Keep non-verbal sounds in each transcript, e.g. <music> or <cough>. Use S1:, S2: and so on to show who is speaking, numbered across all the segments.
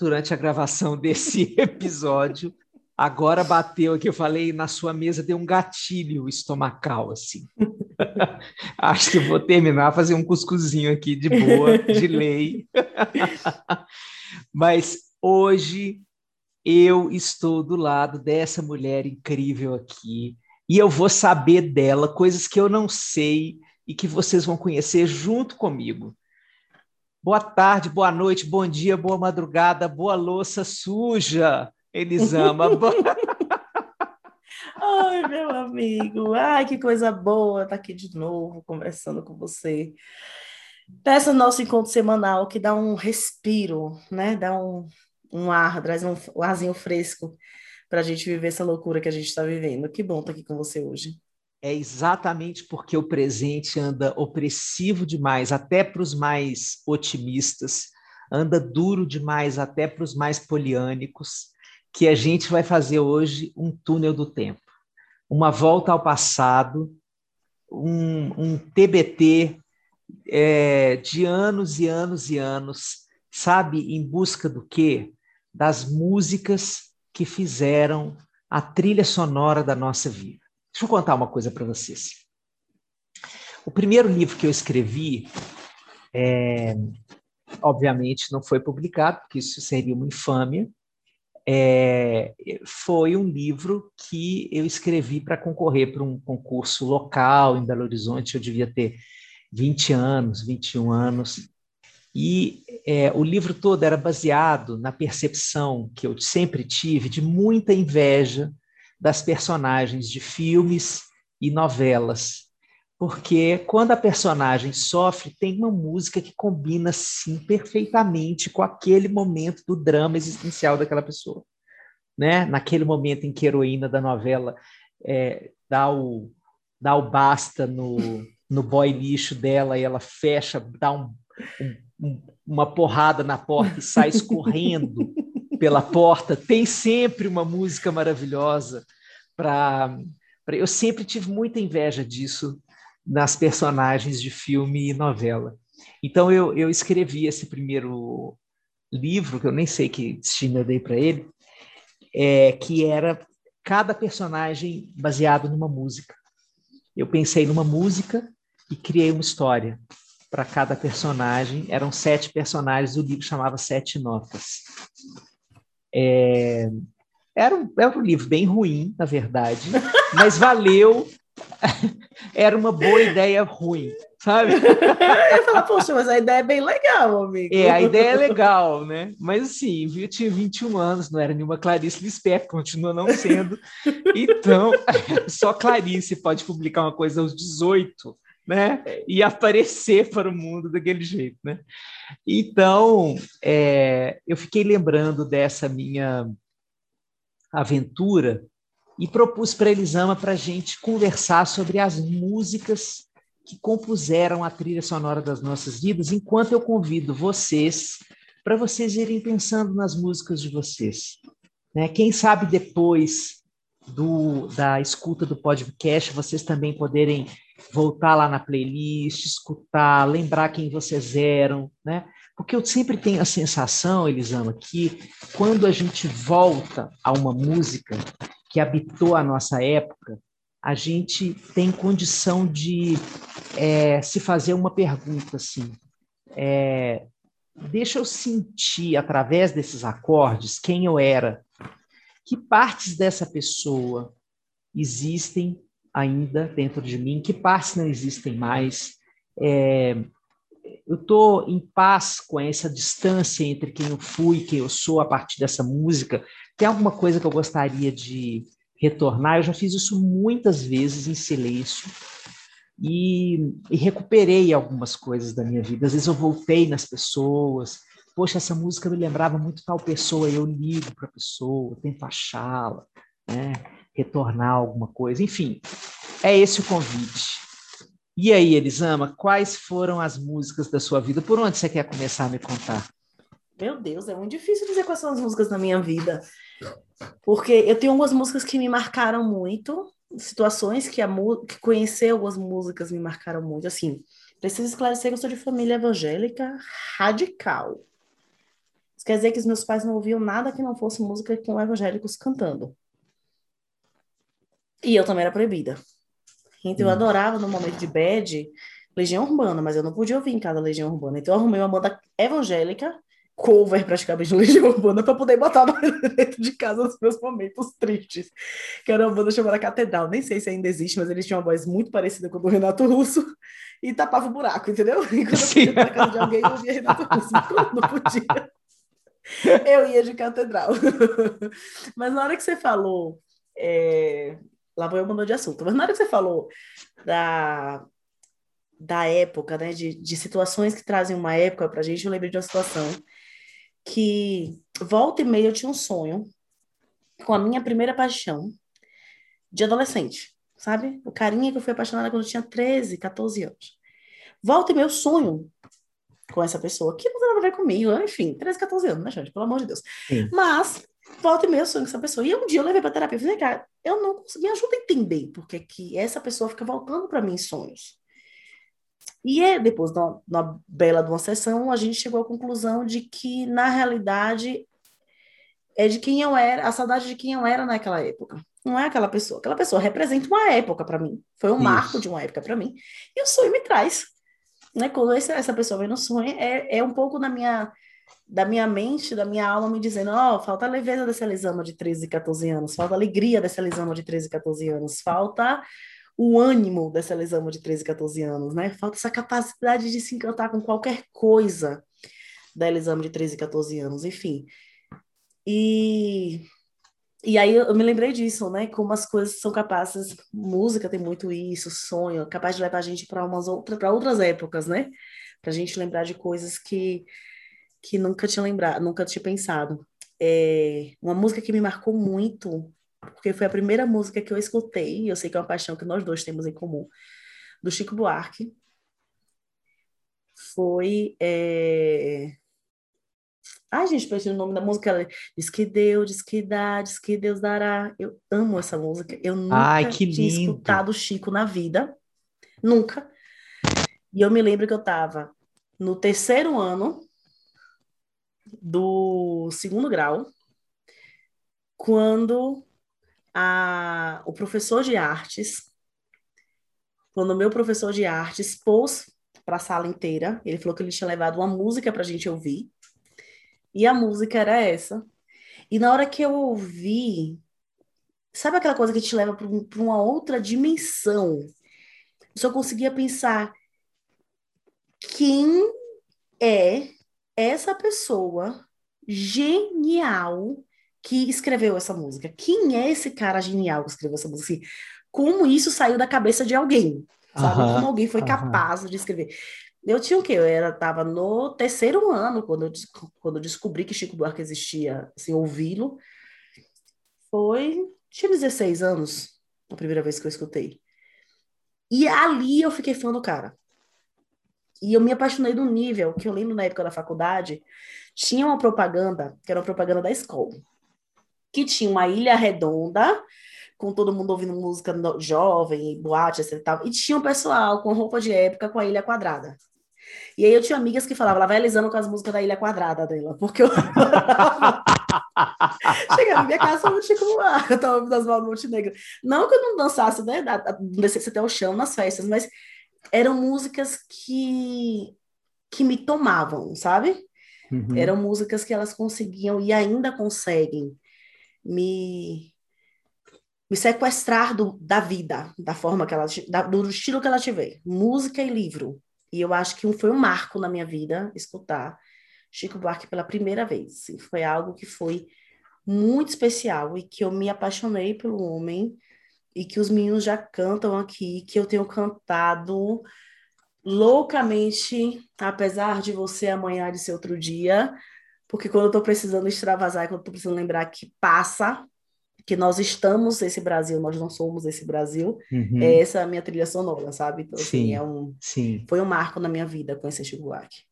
S1: durante a gravação desse <laughs> episódio. Agora bateu aqui, eu falei, na sua mesa deu um gatilho estomacal, assim. <laughs> Acho que vou terminar, fazer um cuscuzinho aqui de boa, de lei. <laughs> Mas hoje eu estou do lado dessa mulher incrível aqui e eu vou saber dela coisas que eu não sei e que vocês vão conhecer junto comigo. Boa tarde, boa noite, bom dia, boa madrugada, boa louça suja, Elisama. <laughs>
S2: Ai, meu amigo, ai, que coisa boa estar aqui de novo conversando com você. Peça nosso encontro semanal que dá um respiro, né? Dá um, um ar, traz um, um arzinho fresco para a gente viver essa loucura que a gente está vivendo. Que bom estar aqui com você hoje
S1: é exatamente porque o presente anda opressivo demais, até para os mais otimistas, anda duro demais até para os mais poliânicos, que a gente vai fazer hoje um túnel do tempo, uma volta ao passado, um, um TBT é, de anos e anos e anos, sabe, em busca do quê? Das músicas que fizeram a trilha sonora da nossa vida. Deixa eu contar uma coisa para vocês. O primeiro livro que eu escrevi, é, obviamente, não foi publicado, porque isso seria uma infâmia. É, foi um livro que eu escrevi para concorrer para um concurso local em Belo Horizonte. Eu devia ter 20 anos, 21 anos. E é, o livro todo era baseado na percepção que eu sempre tive de muita inveja das personagens de filmes e novelas. Porque quando a personagem sofre, tem uma música que combina, sim, perfeitamente com aquele momento do drama existencial daquela pessoa. Né? Naquele momento em que a heroína da novela é, dá, o, dá o basta no, no boy lixo dela e ela fecha, dá um, um, uma porrada na porta e sai <laughs> escorrendo pela porta, tem sempre uma música maravilhosa para. Eu sempre tive muita inveja disso nas personagens de filme e novela. Então eu, eu escrevi esse primeiro livro, que eu nem sei que destino eu dei para ele, é, que era cada personagem baseado numa música. Eu pensei numa música e criei uma história para cada personagem. Eram sete personagens, o livro chamava Sete Notas. É, era um, era um livro bem ruim, na verdade, <laughs> mas valeu. <laughs> era uma boa ideia ruim, sabe? <laughs>
S2: Eu ia falar, poxa, mas a ideia é bem legal, amigo.
S1: É, a ideia é legal, né? Mas assim, eu tinha 21 anos, não era nenhuma Clarice Lispector, continua não sendo. Então, só Clarice pode publicar uma coisa aos 18 né? E aparecer para o mundo daquele jeito, né? Então, é, eu fiquei lembrando dessa minha aventura e propus para Elisama para a gente conversar sobre as músicas que compuseram a trilha sonora das nossas vidas, enquanto eu convido vocês para vocês irem pensando nas músicas de vocês. Né? Quem sabe depois do, da escuta do podcast, vocês também poderem voltar lá na playlist, escutar, lembrar quem vocês eram, né? Porque eu sempre tenho a sensação, Elisama, que quando a gente volta a uma música que habitou a nossa época, a gente tem condição de é, se fazer uma pergunta assim. É, deixa eu sentir, através desses acordes, quem eu era. Que partes dessa pessoa existem ainda dentro de mim, que partes não existem mais. É, eu estou em paz com essa distância entre quem eu fui e quem eu sou a partir dessa música. Tem alguma coisa que eu gostaria de retornar? Eu já fiz isso muitas vezes em silêncio e, e recuperei algumas coisas da minha vida. Às vezes eu voltei nas pessoas, poxa, essa música me lembrava muito tal pessoa, eu ligo para a pessoa, tento achá-la, né? Retornar alguma coisa, enfim, é esse o convite. E aí, Elisama, quais foram as músicas da sua vida? Por onde você quer começar a me contar?
S2: Meu Deus, é muito difícil dizer quais são as músicas da minha vida. Porque eu tenho algumas músicas que me marcaram muito, situações que, a, que conhecer algumas músicas me marcaram muito. Assim, preciso esclarecer que eu sou de família evangélica radical. Isso quer dizer que os meus pais não ouviam nada que não fosse música com evangélicos cantando. E eu também era proibida. Então eu hum. adorava no momento de bad Legião Urbana, mas eu não podia ouvir em casa Legião Urbana. Então eu arrumei uma banda evangélica, cover praticamente de Legião Urbana, para poder botar <laughs> dentro de casa nos meus momentos tristes. Que era uma banda chamada Catedral. Nem sei se ainda existe, mas eles tinham uma voz muito parecida com a do Renato Russo e tapava o buraco, entendeu? <laughs> E quando eu podia na casa de alguém, eu ouvia Renato Russo. <laughs> Não podia. Eu ia de catedral. Mas na hora que você falou é, lá vou eu mudou de assunto. Mas na hora que você falou da, da época, né, de, de situações que trazem uma época para a gente, eu lembrei de uma situação que volta e meia eu tinha um sonho com a minha primeira paixão de adolescente, sabe? O carinha que eu fui apaixonada quando eu tinha 13, 14 anos. Volta e meia eu sonho com essa pessoa, que não tem nada a ver comigo, enfim, 13, 14 anos, né, gente? Pelo amor de Deus. Sim. Mas volta e meia eu sonho com essa pessoa. E um dia eu levei para terapia e falei, cara, eu não consegui, me ajuda a entender porque que essa pessoa fica voltando para mim em sonhos. E é, depois, na, bela de uma sessão, a gente chegou à conclusão de que, na realidade, é de quem eu era, a saudade de quem eu era naquela época. Não é aquela pessoa. Aquela pessoa representa uma época para mim. Foi um Isso. marco de uma época para mim. E o sonho me traz. Né? Quando essa pessoa vem no sonho, é, é um pouco na minha da minha mente, da minha alma me dizendo, ó, oh, falta a leveza dessa Elisama de 13, 14 anos, falta a alegria dessa Elisama de 13, 14 anos, falta o ânimo dessa Elisama de 13, 14 anos, né? Falta essa capacidade de se encantar com qualquer coisa da Elisama de 13, 14 anos, enfim. E e aí eu me lembrei disso, né? Como as coisas são capazes, música tem muito isso, sonho, capaz de levar a gente para umas outras, para outras épocas, né? Para a gente lembrar de coisas que que nunca tinha lembrado, nunca tinha pensado. É uma música que me marcou muito, porque foi a primeira música que eu escutei, e eu sei que é uma paixão que nós dois temos em comum, do Chico Buarque. Foi. É... Ai, gente, perdi o nome da música. Ela diz que Deus, diz que dá, diz que Deus dará. Eu amo essa música. Eu nunca Ai, tinha lindo. escutado Chico na vida. Nunca. E eu me lembro que eu estava no terceiro ano do segundo grau, quando a, o professor de artes, quando o meu professor de artes pôs para a sala inteira, ele falou que ele tinha levado uma música para a gente ouvir, e a música era essa. E na hora que eu ouvi, sabe aquela coisa que te leva para um, uma outra dimensão? Eu só conseguia pensar quem é essa pessoa genial que escreveu essa música. Quem é esse cara genial que escreveu essa música? Assim, como isso saiu da cabeça de alguém? Sabe? Como alguém foi capaz de escrever. Eu tinha o quê? Eu era, tava no terceiro ano quando eu, quando eu descobri que Chico Buarque existia, assim, ouvi-lo. Foi, tinha 16 anos, a primeira vez que eu escutei. E ali eu fiquei fã do cara. E eu me apaixonei do nível que eu lembro na época da faculdade, tinha uma propaganda, que era uma propaganda da escola, que tinha uma ilha redonda, com todo mundo ouvindo música jovem, boate, etc e tal, e tinha um pessoal com roupa de época com a ilha quadrada. E aí eu tinha amigas que falavam, ela vai alisando com as músicas da Ilha Quadrada dela, porque eu <laughs> Chegava na minha casa, eu tinha como eu tava ouvindo as do Montenegro. Não que eu não dançasse, né, descesse até o chão nas festas, mas eram músicas que, que me tomavam, sabe? Uhum. Eram músicas que elas conseguiam e ainda conseguem me, me sequestrar do, da vida, da forma que ela, da, do estilo que ela tiver, música e livro. E eu acho que foi um marco na minha vida escutar Chico Buarque pela primeira vez. E foi algo que foi muito especial e que eu me apaixonei pelo homem e que os meninos já cantam aqui, que eu tenho cantado loucamente, apesar de você amanhã de ser outro dia, porque quando eu tô precisando extravasar, quando eu tô precisando lembrar que passa, que nós estamos esse Brasil, nós não somos esse Brasil, uhum. é essa a minha trilha sonora, sabe? Então, assim, sim, assim, é um, sim. foi um marco na minha vida conhecer Chico Buarque.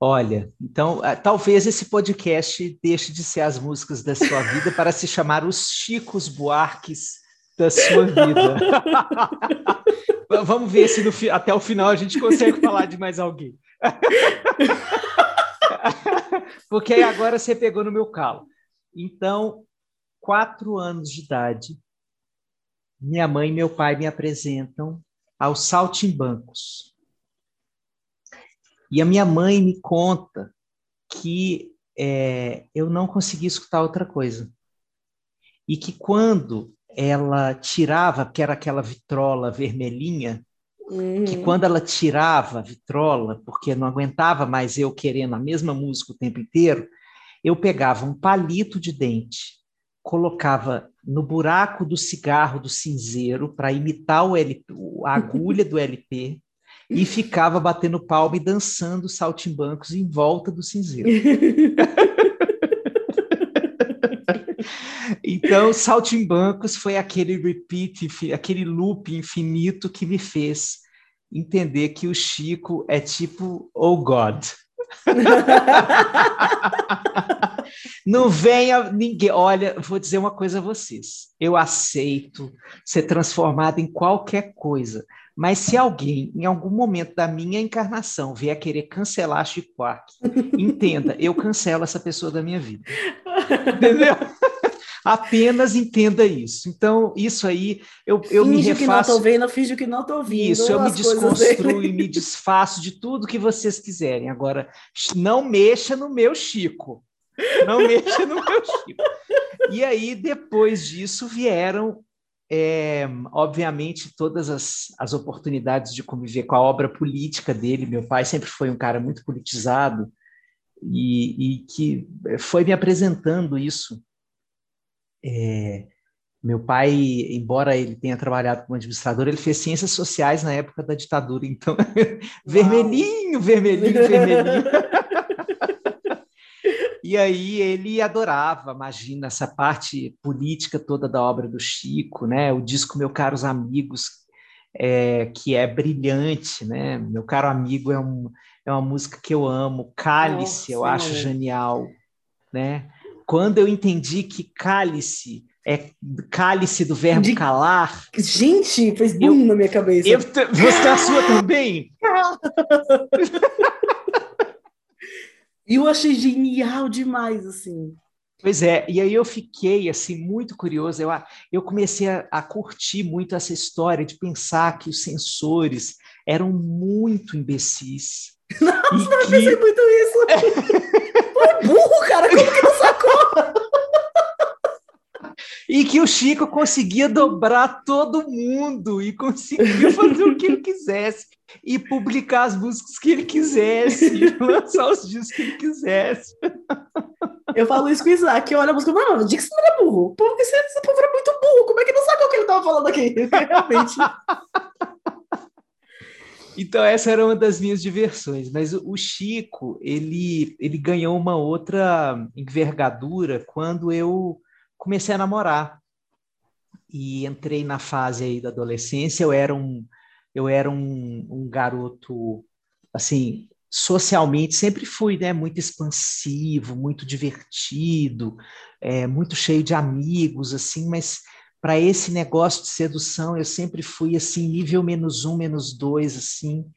S1: Olha, então ah, talvez esse podcast deixe de ser as músicas da sua vida para se chamar os Chicos Buarques da sua vida. <laughs> Vamos ver se no, até o final a gente consegue falar de mais alguém. <laughs> Porque agora você pegou no meu calo. Então, quatro anos de idade, minha mãe e meu pai me apresentam aos saltimbancos. E a minha mãe me conta que é, eu não consegui escutar outra coisa. E que quando ela tirava, que era aquela vitrola vermelhinha, uhum. que quando ela tirava a vitrola, porque não aguentava mais eu querendo a mesma música o tempo inteiro, eu pegava um palito de dente, colocava no buraco do cigarro do cinzeiro para imitar o LP, a agulha do LP e <laughs> ficava batendo palma e dançando saltimbancos em volta do cinzeiro. <laughs> então, saltimbancos foi aquele repeat, aquele loop infinito que me fez entender que o Chico é tipo oh God. <laughs> Não venha ninguém. Olha, vou dizer uma coisa a vocês. Eu aceito ser transformado em qualquer coisa, mas se alguém, em algum momento da minha encarnação, vier querer cancelar Chico Buarque, entenda, eu cancelo essa pessoa da minha vida. <laughs> Entendeu? Apenas entenda isso. Então, isso aí, eu, eu me refaço...
S2: que não estou vendo, finge que não estou ouvindo.
S1: Isso, eu me desconstruo e me desfaço de tudo que vocês quiserem. Agora, não mexa no meu Chico. Não mexa no meu Chico. E aí, depois disso, vieram é, obviamente, todas as, as oportunidades de conviver com a obra política dele. Meu pai sempre foi um cara muito politizado e, e que foi me apresentando isso. É, meu pai, embora ele tenha trabalhado como administrador, ele fez ciências sociais na época da ditadura. Então, <laughs> vermelhinho, vermelhinho, vermelhinho. <laughs> E aí ele adorava, imagina, essa parte política toda da obra do Chico, né? O disco Meu Caros Amigos, é, que é brilhante, né? Meu Caro Amigo é, um, é uma música que eu amo, Cálice Nossa, eu acho genial, né? Quando eu entendi que Cálice é cálice do verbo De... calar.
S2: Gente, fez eu, na minha cabeça. Eu,
S1: você tem a sua também?
S2: E <laughs> eu achei genial demais, assim.
S1: Pois é, e aí eu fiquei assim muito curioso. Eu, eu comecei a, a, curtir muito essa história de pensar que os sensores eram muito imbecis. <laughs>
S2: Nossa, eu que... pensei muito isso. <laughs> Foi burro, cara, como que não sacou?
S1: E que o Chico conseguia dobrar todo mundo e conseguia <laughs> fazer o que ele quisesse e publicar as músicas que ele quisesse, <laughs> lançar os discos que ele quisesse.
S2: Eu falo isso com o Isaac, olha a música, não, não, diga que você não era burro. Porque esse, esse povo era muito burro, como é que não sabe o que ele estava falando aqui? <laughs> Realmente.
S1: Então essa era uma das minhas diversões, mas o Chico, ele, ele ganhou uma outra envergadura quando eu comecei a namorar e entrei na fase aí da adolescência. Eu era um, eu era um, um garoto, assim, socialmente sempre fui, né, muito expansivo, muito divertido, é, muito cheio de amigos, assim, mas para esse negócio de sedução eu sempre fui assim nível menos um, menos dois, assim.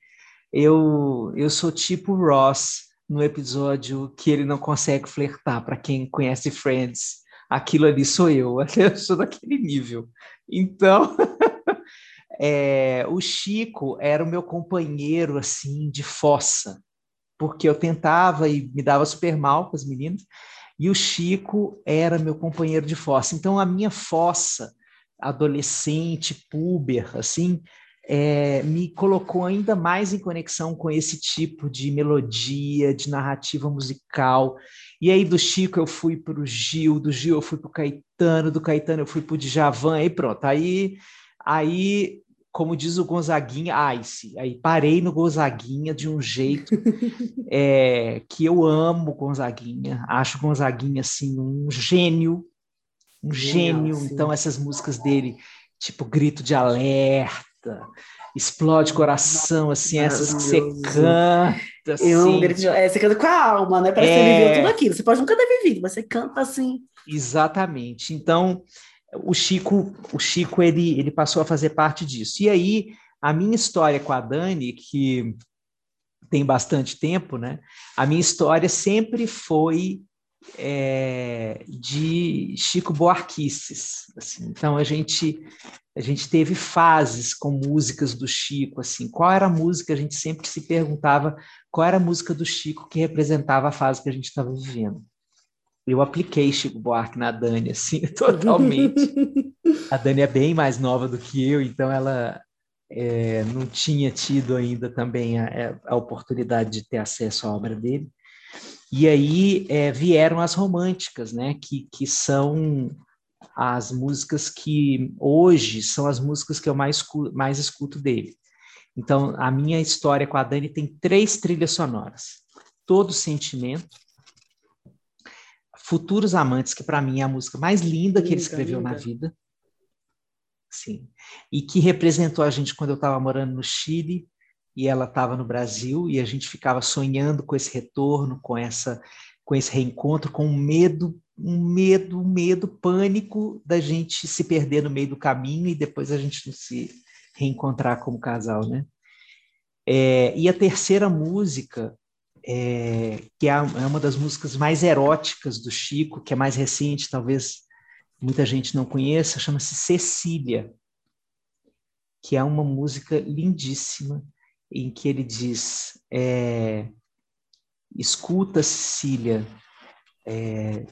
S1: Eu eu sou tipo Ross no episódio que ele não consegue flertar. Para quem conhece Friends, aquilo ali sou eu, <laughs> eu sou daquele nível. Então, <laughs> é, o Chico era o meu companheiro, assim, de fossa, porque eu tentava e me dava super mal com as meninas, e o Chico era meu companheiro de fossa. Então, a minha fossa, adolescente, puber, assim, é, me colocou ainda mais em conexão com esse tipo de melodia, de narrativa musical. E aí do Chico eu fui para o Gil, do Gil eu fui para o Caetano, do Caetano eu fui para o Djavan, aí pronto. Aí, aí como diz o Gonzaguinha, sim, aí parei no Gonzaguinha de um jeito <laughs> é, que eu amo Gonzaguinha, acho Gonzaguinha assim um gênio, um gênio. Sim. Então essas músicas dele, tipo Grito de Alerta, Explode Coração, assim, essas que você canta. Assim.
S2: Eu, é, você canta com a alma, né? Parece é... que você viveu tudo aquilo. Você pode nunca ter vivido, mas você canta assim.
S1: Exatamente. Então, o Chico, o Chico ele, ele passou a fazer parte disso. E aí, a minha história com a Dani, que tem bastante tempo, né? A minha história sempre foi é, de Chico Buarquices. Assim. Então a gente a gente teve fases com músicas do Chico. Assim, qual era a música? A gente sempre se perguntava qual era a música do Chico que representava a fase que a gente estava vivendo eu apliquei Chico Buarque na Dani, assim, <laughs> totalmente. <laughs> a Dani é bem mais nova do que eu, então ela é, não tinha tido ainda também a, é, a, oportunidade de ter acesso à obra dele. E aí é, vieram as românticas, né, que, que são as músicas que hoje são as músicas que eu mais, mais escuto dele. Então, a minha história com a Dani tem três trilhas sonoras. Todo Sentimento, Futuros Amantes, que para mim é a música mais linda que ele escreveu linda. na vida. Sim. E que representou a gente quando eu estava morando no Chile e ela estava no Brasil e a gente ficava sonhando com esse retorno, com essa com esse reencontro, com um medo, um medo, um medo, pânico da gente se perder no meio do caminho e depois a gente não se reencontrar como casal, né? É, e a terceira música é, que é, é uma das músicas mais eróticas do Chico, que é mais recente, talvez muita gente não conheça, chama-se Cecília, que é uma música lindíssima, em que ele diz: é, Escuta, Cecília, é,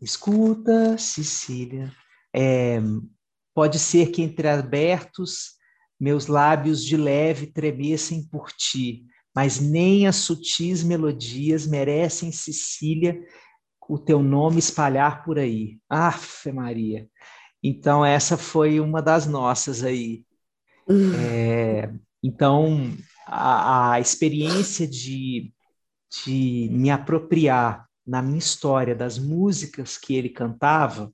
S1: escuta, Cecília, é, pode ser que entre abertos meus lábios de leve tremessem por ti, mas nem as sutis melodias merecem, Cecília, o teu nome espalhar por aí. Afe Maria. Então, essa foi uma das nossas aí. Uhum. É, então, a, a experiência de, de me apropriar na minha história das músicas que ele cantava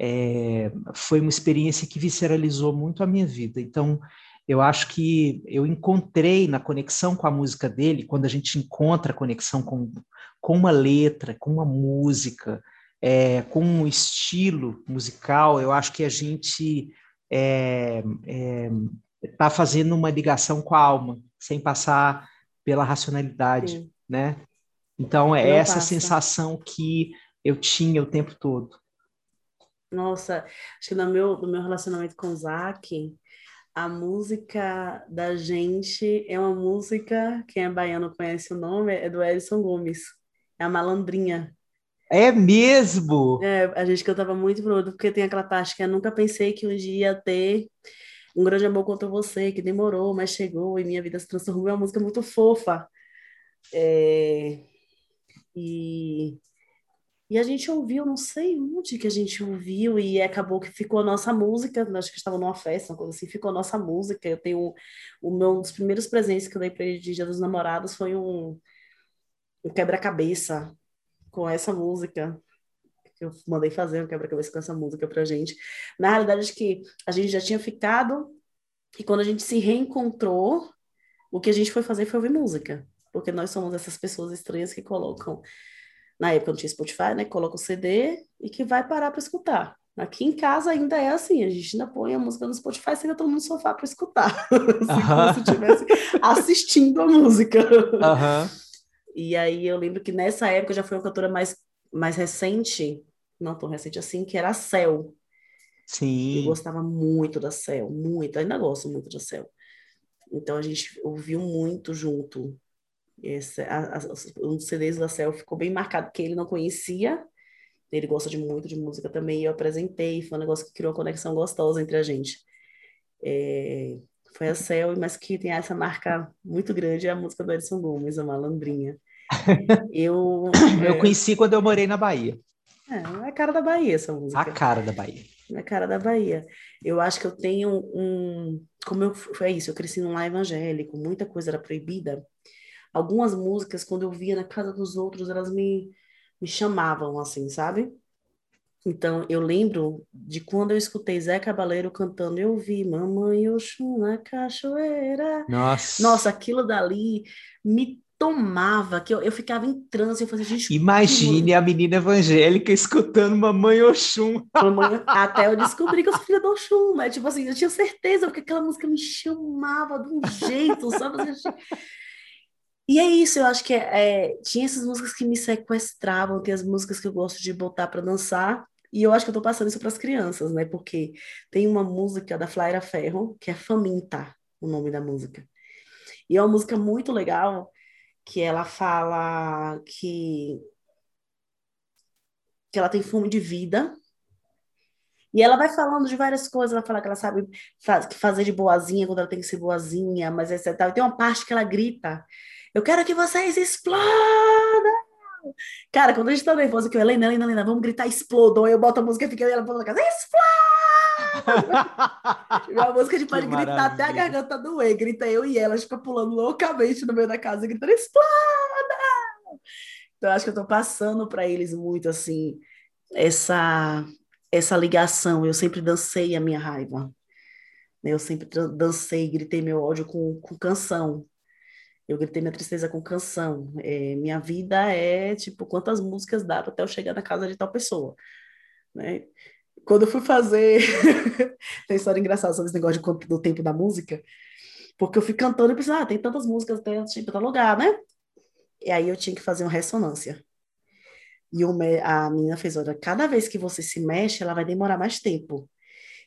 S1: é, foi uma experiência que visceralizou muito a minha vida. Então, eu acho que eu encontrei na conexão com a música dele, quando a gente encontra a conexão com, com uma letra, com uma música, é, com um estilo musical, eu acho que a gente está é, é, tá fazendo uma ligação com a alma, sem passar pela racionalidade, Sim. né? Então, é Não essa passa. sensação que eu tinha o tempo todo.
S2: Nossa, acho que no meu, no meu relacionamento com o Zac, a música da gente é uma música, quem é baiano conhece o nome, é do Edson Gomes, é a Malandrinha.
S1: É mesmo?
S2: É, a gente cantava muito pro porque tem aquela parte que eu nunca pensei que um dia ia ter um grande amor contra você, que demorou, mas chegou e minha vida se transformou. É uma música muito fofa. É... E e a gente ouviu, não sei onde que a gente ouviu, e acabou que ficou a nossa música, acho que estava numa festa, uma coisa assim, ficou a nossa música. Eu tenho o meu, um dos primeiros presentes que eu dei para ele de Dia dos Namorados foi um, um quebra-cabeça com essa música. Eu mandei fazer um quebra-cabeça com essa música pra gente. Na realidade, acho que a gente já tinha ficado, e quando a gente se reencontrou, o que a gente foi fazer foi ouvir música. Porque nós somos essas pessoas estranhas que colocam na época não tinha Spotify, né? Coloca o CD e que vai parar para escutar. Aqui em casa ainda é assim, a gente ainda põe a música no Spotify, senta todo mundo no sofá para escutar. <laughs> assim, como se estivesse assistindo a música. E aí eu lembro que nessa época já foi uma cantora mais, mais recente, não tão recente assim, que era a Cell.
S1: Sim.
S2: Eu gostava muito da Cell, muito, ainda gosto muito da Cell. Então a gente ouviu muito junto. Esse, a, a, um dos CDs da Cell ficou bem marcado, porque ele não conhecia, ele gosta de muito de música também, e eu apresentei, foi um negócio que criou uma conexão gostosa entre a gente. É, foi a Cell, mas que tem essa marca muito grande, é a música do Edson Gomes, a Malandrinha. <laughs>
S1: Eu, eu é... conheci quando eu morei na Bahia.
S2: É, é a cara da Bahia essa música.
S1: A cara da Bahia.
S2: É a cara da Bahia. Eu acho que eu tenho um. Como eu foi isso, eu cresci num lar evangélico, muita coisa era proibida. Algumas músicas, quando eu via na casa dos outros, elas me, me chamavam, assim, sabe? Então, eu lembro de quando eu escutei Zé Cabaleiro cantando, eu vi Mamãe Oxum na cachoeira.
S1: Nossa.
S2: Nossa, aquilo dali me tomava, que eu, eu ficava em transe, eu fazia, gente...
S1: Imagine a menina evangélica escutando Mamãe Oxum.
S2: Mamãe, <laughs> até eu descobri que eu sou filha do Oxum, né? Tipo assim, eu tinha certeza, porque aquela música me chamava de um jeito, sabe? E é isso, eu acho que é, é, tinha essas músicas que me sequestravam, tem as músicas que eu gosto de botar para dançar, e eu acho que eu tô passando isso para as crianças, né? Porque tem uma música da Flaira Ferro, que é Faminta, o nome da música. E é uma música muito legal, que ela fala que que ela tem fome de vida. E ela vai falando de várias coisas, ela fala que ela sabe faz, fazer de boazinha quando ela tem que ser boazinha, mas essa tal. Tem uma parte que ela grita: "Eu quero que vocês explodam!" Cara, quando a gente tá nervosa, que eu, Helena, Helena, Helena, vamos gritar, explodam. Aí eu boto a música e fica ela falando casa, explode! a música a gente <laughs> pode gritar até a garganta doer. Grita eu e ela, a gente fica pulando loucamente no meio da casa, gritando, exploda! Então, acho que eu tô passando para eles muito, assim, essa, essa ligação. Eu sempre dancei a minha raiva. Eu sempre dancei, gritei meu ódio com, com canção. Eu gritei minha tristeza com canção. É, minha vida é, tipo, quantas músicas dá até eu chegar na casa de tal pessoa, né? Quando eu fui fazer... <laughs> tem história engraçada sobre esse negócio de, do tempo da música, porque eu fui cantando e pensei, ah, tem tantas músicas até tipo, tal lugar, né? E aí eu tinha que fazer uma ressonância. E a menina fez, olha, cada vez que você se mexe, ela vai demorar mais tempo.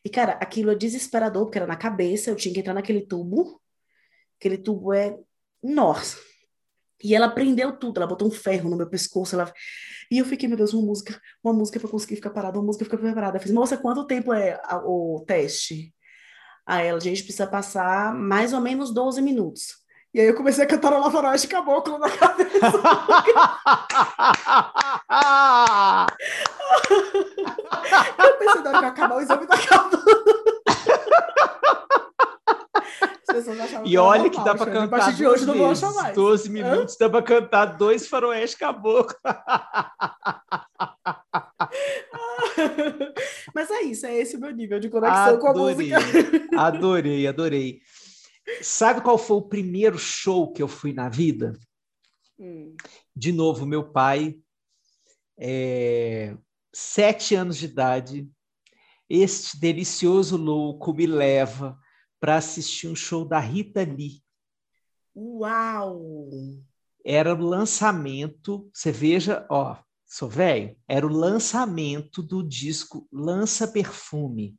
S2: E, cara, aquilo é desesperador, porque era na cabeça, eu tinha que entrar naquele tubo. Aquele tubo é nossa. E ela prendeu tudo, ela botou um ferro no meu pescoço, ela... E eu fiquei, meu Deus, uma música, uma música para conseguir ficar parada, uma música para ficar parada. Eu fiz, moça, quanto tempo é o teste? Aí ela, a gente precisa passar mais ou menos 12 minutos. E aí eu comecei a cantar o Faroeste Caboclo na cabeça. <laughs> eu pensei, na acabar o exame tá acabando <laughs>
S1: E olha que, dá para cantar.
S2: de hoje não vou achar mais.
S1: 12 minutos Hã? dá para cantar dois faroeste caboclo. <laughs>
S2: Mas é isso, é esse o meu nível de conexão adorei, com a música. <laughs>
S1: Adorei, adorei. Sabe qual foi o primeiro show que eu fui na vida? Hum. De novo, meu pai, é, sete anos de idade, este delicioso louco me leva para assistir um show da Rita Lee.
S2: Uau!
S1: Era o lançamento, você veja, ó, sou velho, era o lançamento do disco Lança Perfume.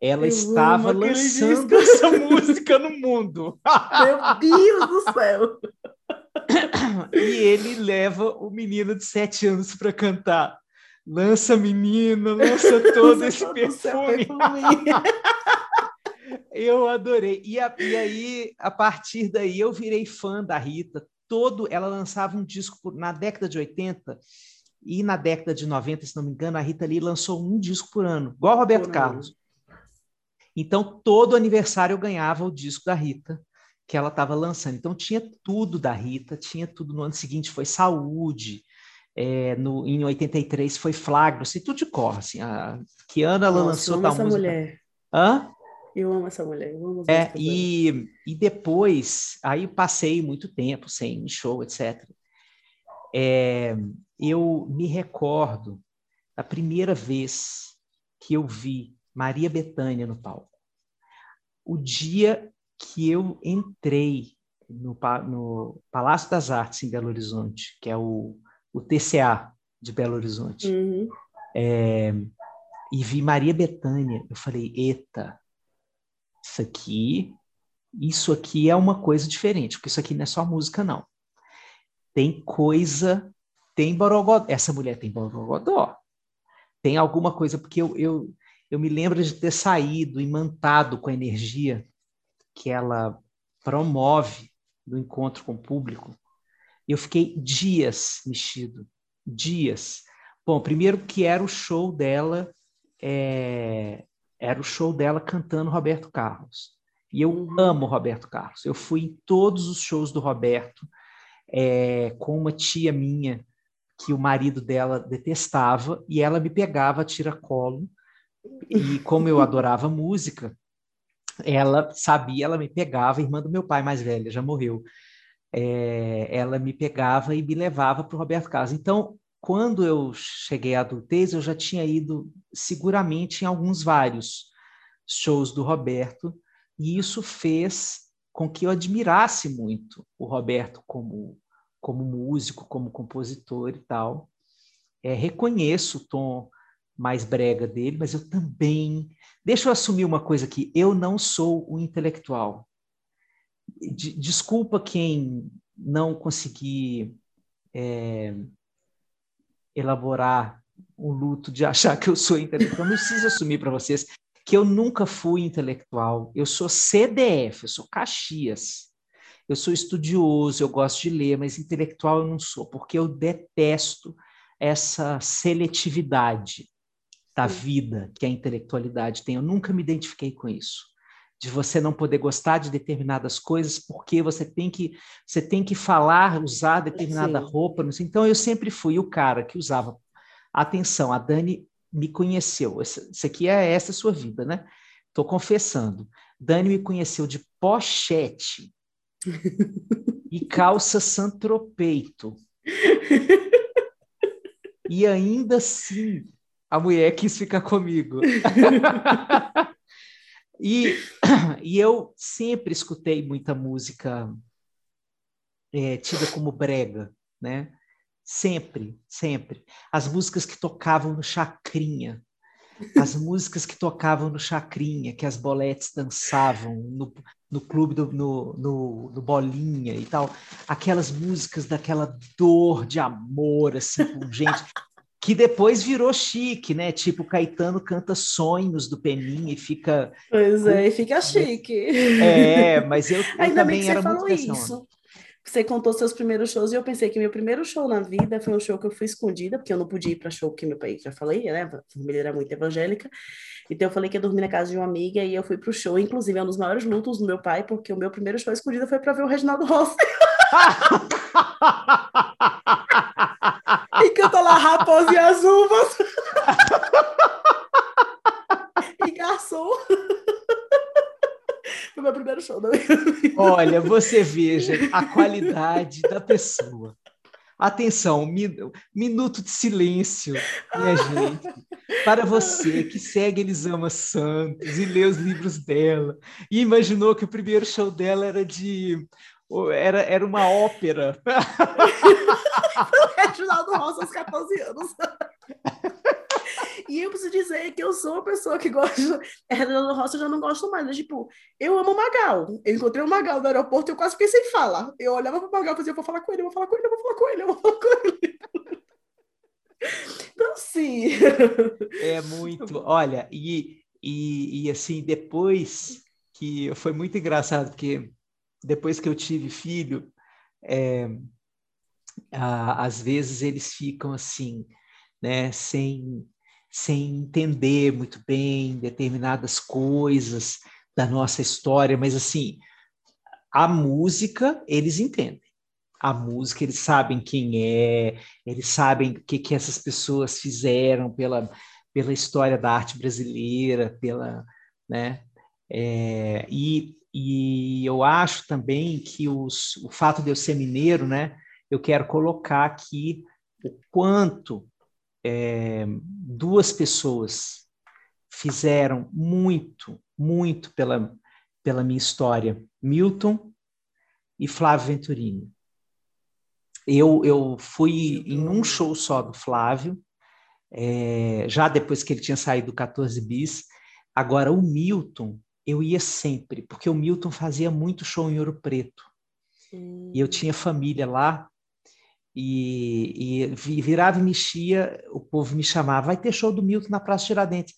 S1: Ela Eu estava lançando essa <laughs> música no mundo.
S2: Meu Deus do céu!
S1: E ele leva o menino de sete anos para cantar. Lança, menino, <laughs> lança todo esse perfume. <laughs> Eu adorei. E, a, e, aí, a partir daí, eu virei fã da Rita. Todo, ela lançava um disco na década de 80 e na década de 90, se não me engano, a Rita Lee lançou um disco por ano, igual Roberto por Carlos. Ano. Então, todo aniversário eu ganhava o disco da Rita que ela estava lançando. Então, tinha tudo da Rita, tinha tudo. No ano seguinte foi Saúde, é, no, em 83 foi Flagro, assim, tudo de cor. Assim, a, que ano ela Nossa, lançou tal
S2: música? mulher.
S1: Hã?
S2: Eu amo essa mulher. Eu amo
S1: é, e, e depois, aí passei muito tempo sem show, etc. É, eu me recordo da primeira vez que eu vi Maria Bethânia no palco. O dia que eu entrei no, no Palácio das Artes em Belo Horizonte, que é o, o TCA de Belo Horizonte, uhum. é, e vi Maria Bethânia, eu falei, eita, isso aqui, isso aqui é uma coisa diferente, porque isso aqui não é só música, não. Tem coisa, tem borogodó. Essa mulher tem borogodó. Tem alguma coisa, porque eu, eu, eu me lembro de ter saído imantado com a energia que ela promove no encontro com o público. Eu fiquei dias mexido, dias, Bom, primeiro que era o show dela, é, era o show dela cantando Roberto Carlos. E eu amo Roberto Carlos. Eu fui em todos os shows do Roberto é, com uma tia minha que o marido dela detestava e ela me pegava a tiracolo. E como eu adorava <laughs> música, ela sabia, ela me pegava, irmã do meu pai mais velha, já morreu. É, ela me pegava e me levava para o Roberto Carlos. Então, quando eu cheguei à adultez, eu já tinha ido seguramente em alguns vários shows do Roberto, e isso fez com que eu admirasse muito o Roberto como, como músico, como compositor e tal. É, reconheço o tom mais brega dele, mas eu também. Deixa eu assumir uma coisa aqui: eu não sou um intelectual. De, desculpa quem não conseguir é, elaborar um luto de achar que eu sou intelectual. Eu preciso assumir para vocês que eu nunca fui intelectual. Eu sou CDF, eu sou Caxias. Eu sou estudioso, eu gosto de ler, mas intelectual eu não sou, porque eu detesto essa seletividade da vida que a intelectualidade tem. Eu nunca me identifiquei com isso. De você não poder gostar de determinadas coisas porque você tem que você tem que falar, usar determinada Sim. roupa. Então eu sempre fui o cara que usava. Atenção, a Dani me conheceu. Isso aqui é essa sua vida, né? Estou confessando. Dani me conheceu de pochete e calça santropeito. E ainda assim a mulher quis ficar comigo. <laughs> e, <clears throat> e eu sempre escutei muita música é, tida como brega, né? Sempre, sempre. As músicas que tocavam no Chacrinha, as músicas que tocavam no Chacrinha, que as boletes dançavam no, no clube do no, no, no, Bolinha e tal, aquelas músicas daquela dor de amor, assim, com gente que depois virou chique, né? Tipo, Caetano canta Sonhos do Peninha e fica.
S2: Pois é, e fica chique.
S1: É, mas eu, eu <laughs>
S2: Ainda
S1: também
S2: bem que
S1: era
S2: você falou isso. Você contou seus primeiros shows e eu pensei que meu primeiro show na vida foi um show que eu fui escondida, porque eu não podia ir para show que meu pai já falei, né? A família era muito evangélica. Então eu falei que ia dormir na casa de uma amiga e eu fui pro show, inclusive é um dos maiores lutos do meu pai, porque o meu primeiro show escondido foi para ver o Reginaldo Rossi. <laughs> e canta lá Raposa e as Uvas. e garçom. Foi meu primeiro show vida.
S1: Olha, você veja a qualidade da pessoa. Atenção, minuto de silêncio, minha gente. Para você que segue Elisama Santos e lê os livros dela e imaginou que o primeiro show dela era de era, era uma ópera. <laughs>
S2: Reginaldo Rosa aos 14 anos. E eu preciso dizer que eu sou uma pessoa que gosta. Reginaldo Rosa eu já não gosto mais. Mas, tipo, eu amo o Magal. Eu encontrei o Magal no aeroporto e eu quase fiquei sem fala. Eu olhava para o Magal e fazia, eu vou falar com ele, eu vou falar com ele, eu vou falar com ele, eu vou falar com ele. <laughs> Então, sim.
S1: É muito. Olha, e, e, e assim, depois que foi muito engraçado, porque depois que eu tive filho, é, a, às vezes eles ficam assim, né, sem, sem entender muito bem determinadas coisas da nossa história, mas assim, a música eles entendem. A música, eles sabem quem é, eles sabem o que, que essas pessoas fizeram pela, pela história da arte brasileira, pela, né? É, e e eu acho também que os, o fato de eu ser mineiro, né, eu quero colocar aqui o quanto é, duas pessoas fizeram muito, muito pela, pela minha história, Milton e Flávio Venturini. Eu, eu fui em um show só do Flávio, é, já depois que ele tinha saído do 14 bis. Agora, o Milton, eu ia sempre, porque o Milton fazia muito show em Ouro Preto. Hum. E eu tinha família lá, e, e, virava e mexia, o povo me chamava, vai ter show do Milton na Praça Tiradentes.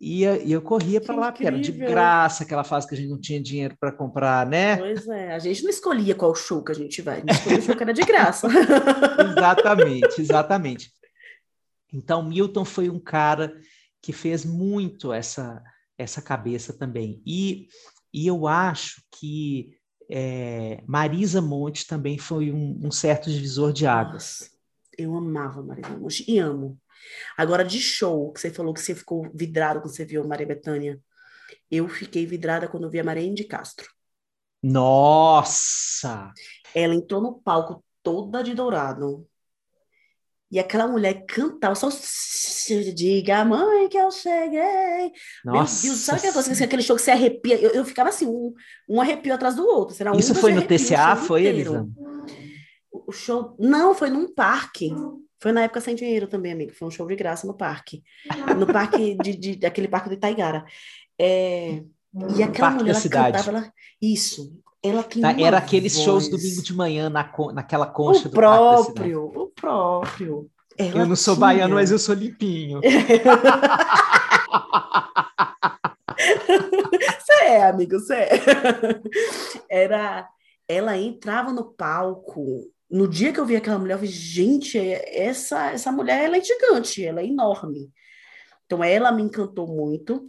S1: E, e eu corria para lá, porque era de graça, aquela fase que a gente não tinha dinheiro para comprar, né?
S2: Pois é, a gente não escolhia qual show que a gente vai, a gente escolhia o show que era de graça. <laughs>
S1: exatamente, exatamente. Então, Milton foi um cara que fez muito essa, essa cabeça também. E, e eu acho que é, Marisa Monte também foi um, um certo divisor de águas. Nossa,
S2: eu amava Marisa Monte e amo. Agora, de show, que você falou que você ficou vidrado quando você viu Maria Bethânia, eu fiquei vidrada quando vi a Maria de Castro.
S1: Nossa!
S2: Ela entrou no palco toda de dourado. E aquela mulher cantava, só diga, mãe, que eu cheguei. Nossa. Meu Deus, sabe aquela coisa, aquele show que você arrepia? Eu, eu ficava assim, um, um arrepio atrás do outro. Será
S1: Isso foi no TCA, foi, Elisa?
S2: O show. Não, foi num parque. Foi na época sem dinheiro também, amigo. Foi um show de graça no parque. No parque, de, de, daquele parque de Itaigara. É... E aquela
S1: mulher, cidade. Cantava,
S2: ela... Isso. Ela tem
S1: tá, Era aqueles voz. shows domingo de manhã na, naquela concha
S2: o do próprio, O próprio,
S1: Ela Eu não sou tinha... baiano, mas eu sou limpinho. <laughs>
S2: Você é, amigo, você é. Era... Ela entrava no palco no dia que eu vi aquela mulher, eu falei, gente, essa, essa mulher ela é gigante, ela é enorme. Então ela me encantou muito.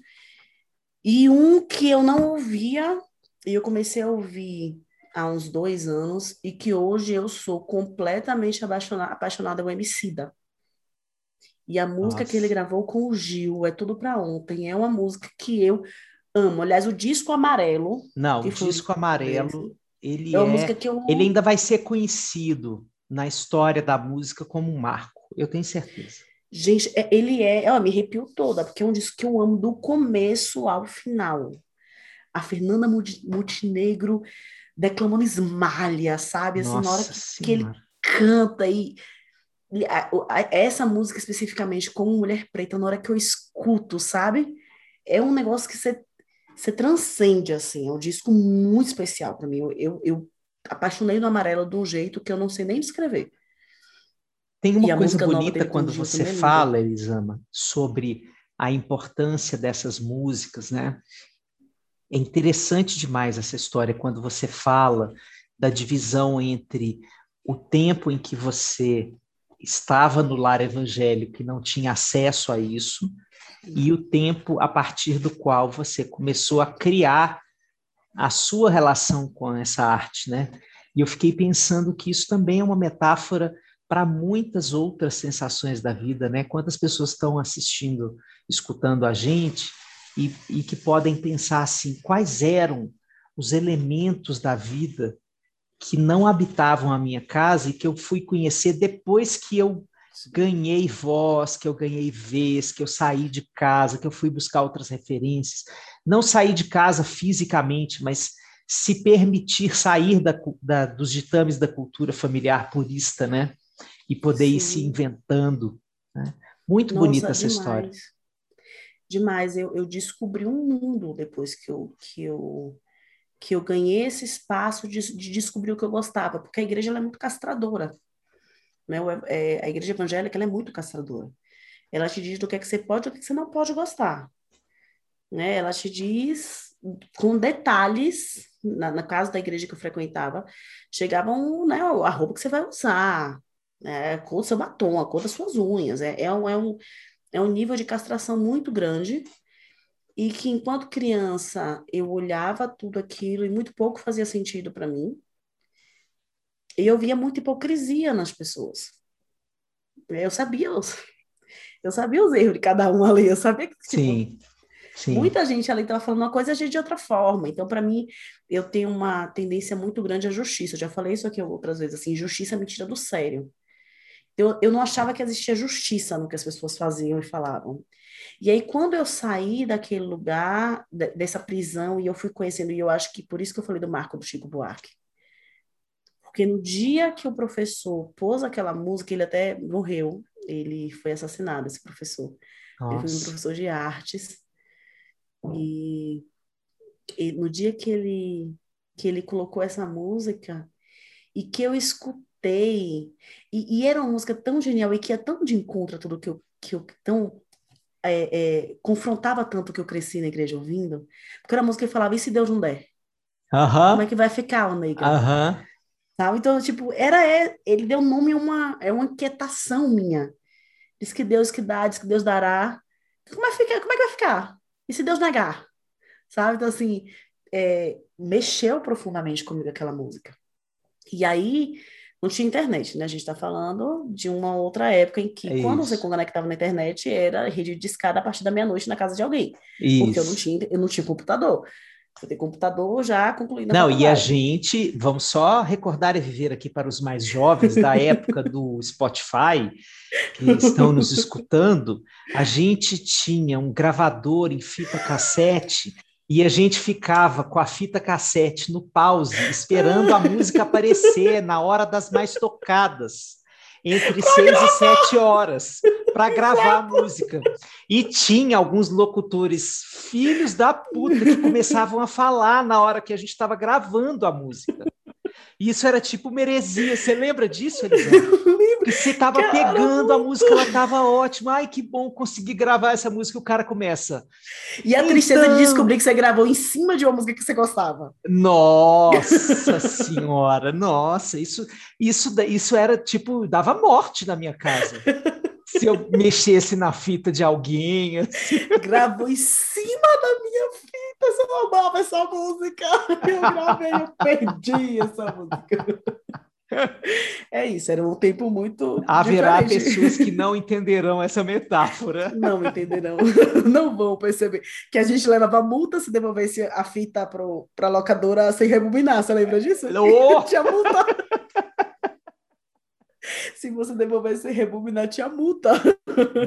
S2: E um que eu não ouvia, e eu comecei a ouvir há uns dois anos, e que hoje eu sou completamente apaixonada, apaixonada o Emicida. E a música Nossa. que ele gravou com o Gil, É Tudo Pra Ontem, é uma música que eu amo. Aliás, o disco amarelo.
S1: Não, o disco amarelo ele, é é, eu... ele ainda vai ser conhecido na história da música como um marco, eu tenho certeza.
S2: Gente, é, ele é, ela me arrepiou toda, porque é um disco que eu amo do começo ao final. A Fernanda Montenegro declamando esmalha, sabe? Assim, Nossa na hora que, que, ele canta e, e a, a, essa música especificamente como mulher preta, na hora que eu escuto, sabe? É um negócio que você você transcende, assim, é um disco muito especial para mim. Eu, eu, eu, apaixonei no amarelo de um jeito que eu não sei nem descrever.
S1: Tem uma coisa bonita quando você fala, Elisama, sobre a importância dessas músicas, né? É interessante demais essa história quando você fala da divisão entre o tempo em que você estava no lar evangélico e não tinha acesso a isso, e o tempo a partir do qual você começou a criar a sua relação com essa arte, né? E eu fiquei pensando que isso também é uma metáfora para muitas outras sensações da vida, né? Quantas pessoas estão assistindo, escutando a gente e, e que podem pensar assim: quais eram os elementos da vida que não habitavam a minha casa e que eu fui conhecer depois que eu ganhei voz, que eu ganhei vez, que eu saí de casa, que eu fui buscar outras referências. Não sair de casa fisicamente, mas se permitir sair da, da, dos ditames da cultura familiar purista, né? E poder Sim. ir se inventando. Né? Muito Nossa, bonita essa demais. história.
S2: Demais. Eu, eu descobri um mundo depois que eu, que eu que eu ganhei esse espaço de, de descobrir o que eu gostava, porque a igreja é muito castradora. Né? É, a igreja evangélica é muito castradora. Ela te diz do que é que você pode e do que você não pode gostar. Né? Ela te diz com detalhes, na, na casa da igreja que eu frequentava, chegavam né, a roupa que você vai usar, né, a cor do seu batom, a cor das suas unhas. É, é, um, é, um, é um nível de castração muito grande e que enquanto criança eu olhava tudo aquilo e muito pouco fazia sentido para mim. E eu via muita hipocrisia nas pessoas. Eu sabia os, <laughs> eu sabia os erros de cada um ali, eu sabia que tipo,
S1: sim, sim.
S2: muita gente ali estava falando uma coisa e a gente de outra forma. Então, para mim, eu tenho uma tendência muito grande à justiça. Eu já falei isso aqui outras vezes, assim, justiça me tira do sério. Eu, eu não achava que existia justiça no que as pessoas faziam e falavam. E aí, quando eu saí daquele lugar, dessa prisão, e eu fui conhecendo, e eu acho que por isso que eu falei do marco do Chico Buarque, porque no dia que o professor pôs aquela música, ele até morreu, ele foi assassinado, esse professor. Nossa. Ele foi um professor de artes. E, e, no dia que ele, que ele colocou essa música, e que eu escutei, e, e era uma música tão genial e que é tão de encontro a tudo que eu, que eu tão é, é, confrontava tanto que eu cresci na igreja ouvindo, porque era uma música que falava, e se Deus não der? Como é que vai ficar o nega? Sabe? Então, tipo, era ele deu nome a uma, é uma inquietação minha. diz que Deus que dá, diz que Deus dará. Como é, que fica, como é que vai ficar? E se Deus negar? Sabe? Então, assim, é, mexeu profundamente comigo aquela música. E aí, não tinha internet, né? A gente está falando de uma outra época em que, é quando você conectava na internet, era rede de escada a partir da meia-noite na casa de alguém. Isso. Porque eu não tinha, eu não tinha computador. Você tem computador já concluído.
S1: Não, e a gente, vamos só recordar e viver aqui para os mais jovens da época do Spotify, que estão nos <laughs> escutando, a gente tinha um gravador em fita cassete e a gente ficava com a fita cassete no pause, esperando a música aparecer na hora das mais tocadas, entre pra seis gravar. e sete horas, para gravar a música. E tinha alguns locutores, filhos da puta, que começavam a falar na hora que a gente estava gravando a música. E isso era tipo meresia. Você lembra disso, Elisandro? <laughs> Que você tava Caramba. pegando a música, ela tava ótima. Ai, que bom conseguir gravar essa música. O cara começa.
S2: E a então... tristeza de descobrir que você gravou em cima de uma música que você gostava.
S1: Nossa <laughs> senhora, nossa, isso, isso, isso era tipo, dava morte na minha casa se eu mexesse na fita de alguém. Assim.
S2: Gravou em cima da minha você não amava essa música. <laughs> Eu gravei, eu perdi essa música. É isso, era um tempo muito.
S1: Haverá diferente. pessoas que não entenderão essa metáfora.
S2: Não entenderão, <laughs> não vão perceber. Que a gente levava multa se devolvesse a fita para a locadora sem rebobinar, você lembra disso? Oh! <laughs> Tinha multa. Se você devolvesse rebobinar, tinha multa.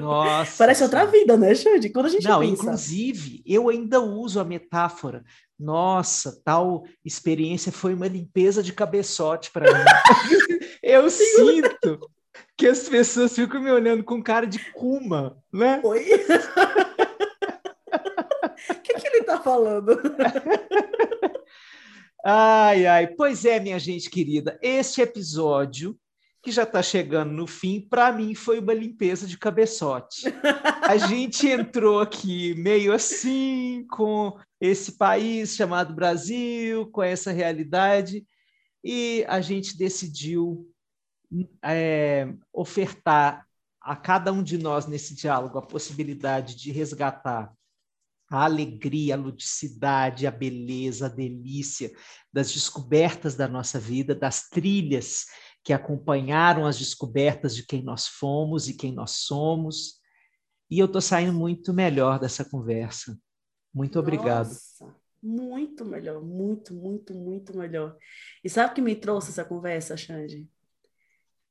S2: Nossa. Parece outra vida, né, Xande? Quando a gente
S1: Não, pensa... inclusive, eu ainda uso a metáfora. Nossa, tal experiência foi uma limpeza de cabeçote para mim. <laughs> eu sinto que as pessoas ficam me olhando com cara de cuma, né?
S2: Oi? O <laughs> que, que ele está falando? <laughs>
S1: ai, ai. Pois é, minha gente querida, este episódio que já está chegando no fim, para mim foi uma limpeza de cabeçote. A gente entrou aqui meio assim, com esse país chamado Brasil, com essa realidade, e a gente decidiu é, ofertar a cada um de nós nesse diálogo a possibilidade de resgatar a alegria, a ludicidade, a beleza, a delícia das descobertas da nossa vida, das trilhas que acompanharam as descobertas de quem nós fomos e quem nós somos. E eu estou saindo muito melhor dessa conversa. Muito obrigado.
S2: Nossa, muito melhor, muito, muito, muito melhor. E sabe o que me trouxe essa conversa, Xande?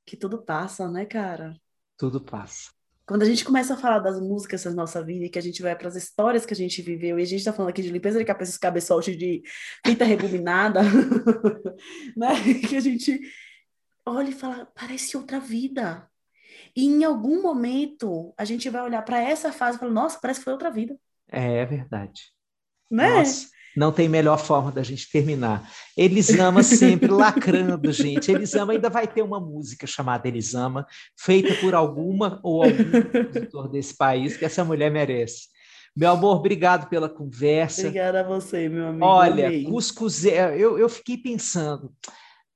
S2: Que tudo passa, né, cara?
S1: Tudo passa.
S2: Quando a gente começa a falar das músicas da nossa vida e que a gente vai para as histórias que a gente viveu, e a gente está falando aqui de limpeza de cabeça, cabeçote, de fita rebobinada, <laughs> né? Que a gente olha e fala, parece outra vida. E em algum momento a gente vai olhar para essa fase e falar, nossa, parece que foi outra vida.
S1: É, é verdade.
S2: Né?
S1: Nossa, não tem melhor forma da gente terminar. Elisama sempre <laughs> lacrando, gente. Elisama ainda vai ter uma música chamada Elisama, feita por alguma ou algum compositor desse país, que essa mulher merece. Meu amor, obrigado pela conversa.
S2: Obrigada a você, meu amigo.
S1: Olha, Cuscuzé, eu, eu fiquei pensando,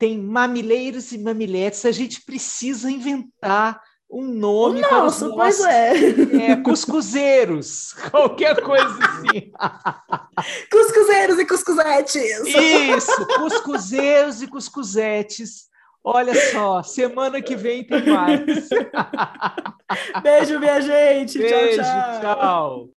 S1: tem mamileiros e mamiletes, a gente precisa inventar um nome
S2: o para os nossos, pois é.
S1: é cuscuzeiros, <laughs> qualquer coisa assim.
S2: cuscuzeiros e cuscuzetes.
S1: Isso, cuscuzeiros e cuscuzetes. Olha só, semana que vem tem mais.
S2: Beijo, minha gente.
S1: Beijo,
S2: tchau.
S1: tchau. tchau.